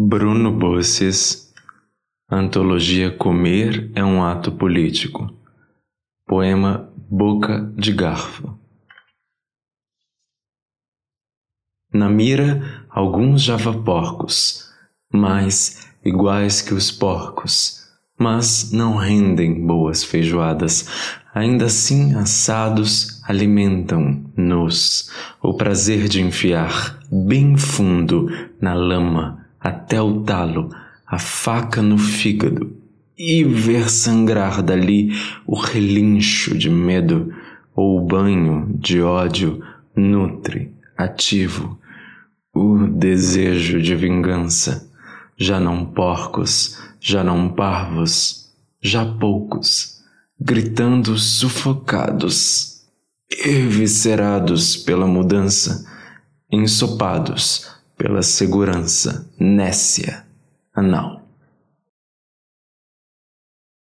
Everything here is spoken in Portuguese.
Bruno Bosses, Antologia Comer é um Ato Político. Poema Boca de Garfo. Na mira, alguns javaporcos, mais iguais que os porcos, mas não rendem boas feijoadas. Ainda assim, assados alimentam-nos o prazer de enfiar bem fundo na lama até o talo, a faca no fígado e ver sangrar dali o relincho de medo ou o banho de ódio nutre, ativo, o desejo de vingança. Já não porcos, já não parvos, já poucos, gritando sufocados, eviscerados pela mudança, ensopados pela segurança nécia anal.